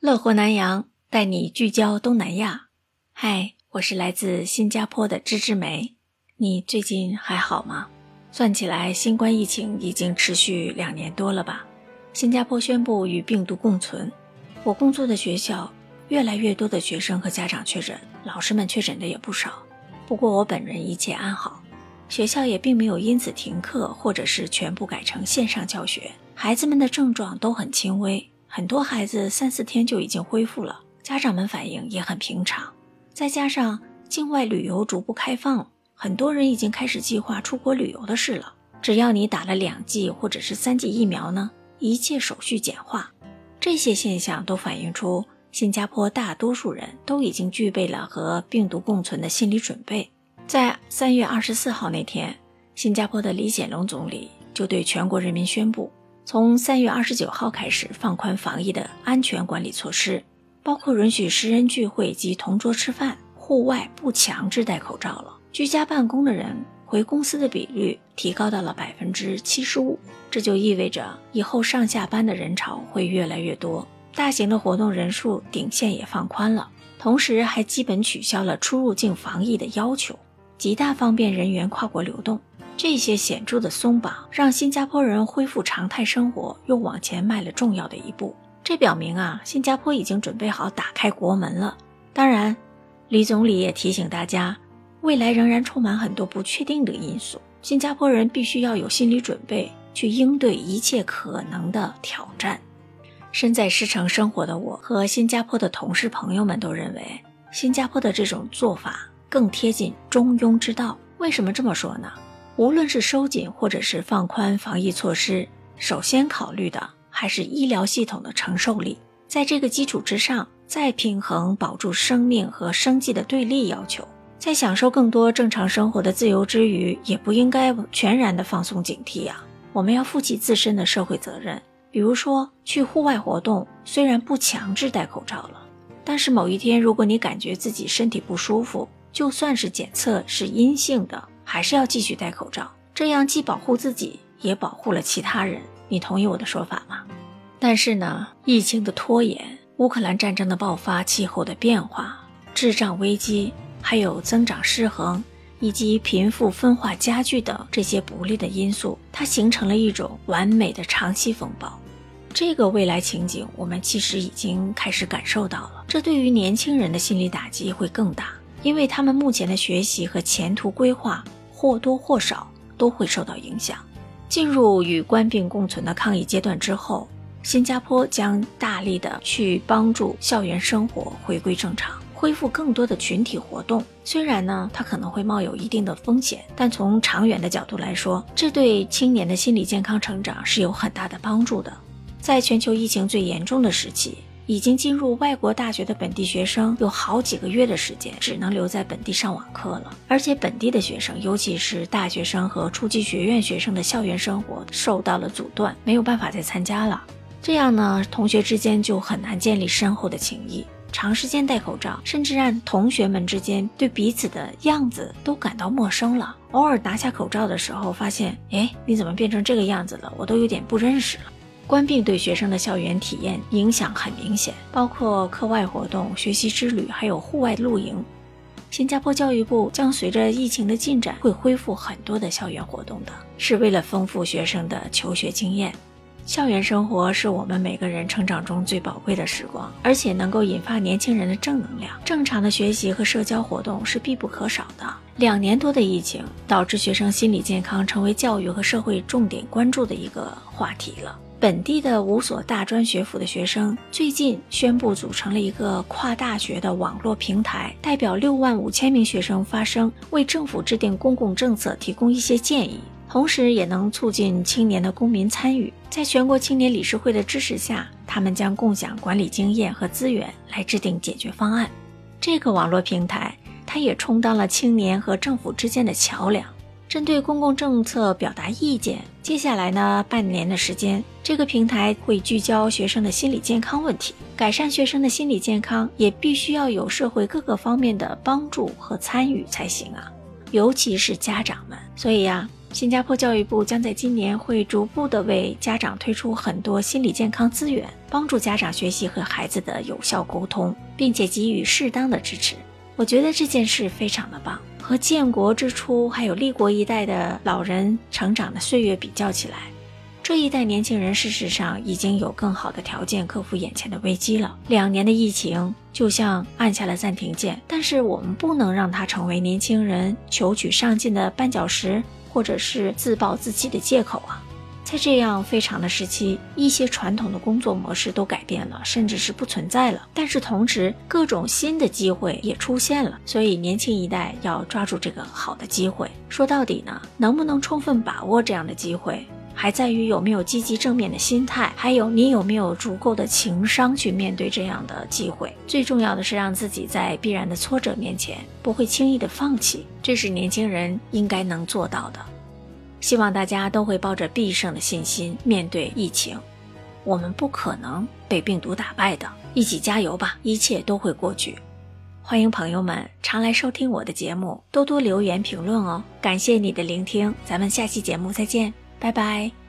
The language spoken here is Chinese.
乐活南洋带你聚焦东南亚。嗨，我是来自新加坡的芝芝梅。你最近还好吗？算起来，新冠疫情已经持续两年多了吧？新加坡宣布与病毒共存。我工作的学校，越来越多的学生和家长确诊，老师们确诊的也不少。不过我本人一切安好，学校也并没有因此停课，或者是全部改成线上教学。孩子们的症状都很轻微。很多孩子三四天就已经恢复了，家长们反应也很平常。再加上境外旅游逐步开放，很多人已经开始计划出国旅游的事了。只要你打了两剂或者是三剂疫苗呢，一切手续简化。这些现象都反映出新加坡大多数人都已经具备了和病毒共存的心理准备。在三月二十四号那天，新加坡的李显龙总理就对全国人民宣布。从三月二十九号开始放宽防疫的安全管理措施，包括允许十人聚会及同桌吃饭，户外不强制戴口罩了。居家办公的人回公司的比率提高到了百分之七十五，这就意味着以后上下班的人潮会越来越多。大型的活动人数顶限也放宽了，同时还基本取消了出入境防疫的要求，极大方便人员跨国流动。这些显著的松绑，让新加坡人恢复常态生活又往前迈了重要的一步。这表明啊，新加坡已经准备好打开国门了。当然，李总理也提醒大家，未来仍然充满很多不确定的因素，新加坡人必须要有心理准备，去应对一切可能的挑战。身在狮城生活的我和新加坡的同事朋友们都认为，新加坡的这种做法更贴近中庸之道。为什么这么说呢？无论是收紧或者是放宽防疫措施，首先考虑的还是医疗系统的承受力。在这个基础之上，再平衡保住生命和生计的对立要求。在享受更多正常生活的自由之余，也不应该全然的放松警惕啊！我们要负起自身的社会责任。比如说，去户外活动，虽然不强制戴口罩了，但是某一天如果你感觉自己身体不舒服，就算是检测是阴性的。还是要继续戴口罩，这样既保护自己，也保护了其他人。你同意我的说法吗？但是呢，疫情的拖延、乌克兰战争的爆发、气候的变化、智障危机，还有增长失衡以及贫富分化加剧等这些不利的因素，它形成了一种完美的长期风暴。这个未来情景，我们其实已经开始感受到了。这对于年轻人的心理打击会更大，因为他们目前的学习和前途规划。或多或少都会受到影响。进入与官病共存的抗疫阶段之后，新加坡将大力的去帮助校园生活回归正常，恢复更多的群体活动。虽然呢，它可能会冒有一定的风险，但从长远的角度来说，这对青年的心理健康成长是有很大的帮助的。在全球疫情最严重的时期。已经进入外国大学的本地学生有好几个月的时间只能留在本地上网课了，而且本地的学生，尤其是大学生和初级学院学生的校园生活受到了阻断，没有办法再参加了。这样呢，同学之间就很难建立深厚的情谊。长时间戴口罩，甚至让同学们之间对彼此的样子都感到陌生了。偶尔拿下口罩的时候，发现，哎，你怎么变成这个样子了？我都有点不认识了。关闭对学生的校园体验影响很明显，包括课外活动、学习之旅，还有户外露营。新加坡教育部将随着疫情的进展，会恢复很多的校园活动的，是为了丰富学生的求学经验。校园生活是我们每个人成长中最宝贵的时光，而且能够引发年轻人的正能量。正常的学习和社交活动是必不可少的。两年多的疫情导致学生心理健康成为教育和社会重点关注的一个话题了。本地的五所大专学府的学生最近宣布组成了一个跨大学的网络平台，代表六万五千名学生发声，为政府制定公共政策提供一些建议，同时也能促进青年的公民参与。在全国青年理事会的支持下，他们将共享管理经验和资源，来制定解决方案。这个网络平台，它也充当了青年和政府之间的桥梁。针对公共政策表达意见。接下来呢，半年的时间，这个平台会聚焦学生的心理健康问题。改善学生的心理健康，也必须要有社会各个方面的帮助和参与才行啊，尤其是家长们。所以呀，新加坡教育部将在今年会逐步的为家长推出很多心理健康资源，帮助家长学习和孩子的有效沟通，并且给予适当的支持。我觉得这件事非常的棒。和建国之初还有立国一代的老人成长的岁月比较起来，这一代年轻人事实上已经有更好的条件克服眼前的危机了。两年的疫情就像按下了暂停键，但是我们不能让它成为年轻人求取上进的绊脚石。或者是自暴自弃的借口啊！在这样非常的时期，一些传统的工作模式都改变了，甚至是不存在了。但是同时，各种新的机会也出现了，所以年轻一代要抓住这个好的机会。说到底呢，能不能充分把握这样的机会？还在于有没有积极正面的心态，还有你有没有足够的情商去面对这样的机会。最重要的是让自己在必然的挫折面前不会轻易的放弃，这是年轻人应该能做到的。希望大家都会抱着必胜的信心面对疫情，我们不可能被病毒打败的，一起加油吧，一切都会过去。欢迎朋友们常来收听我的节目，多多留言评论哦。感谢你的聆听，咱们下期节目再见。拜拜。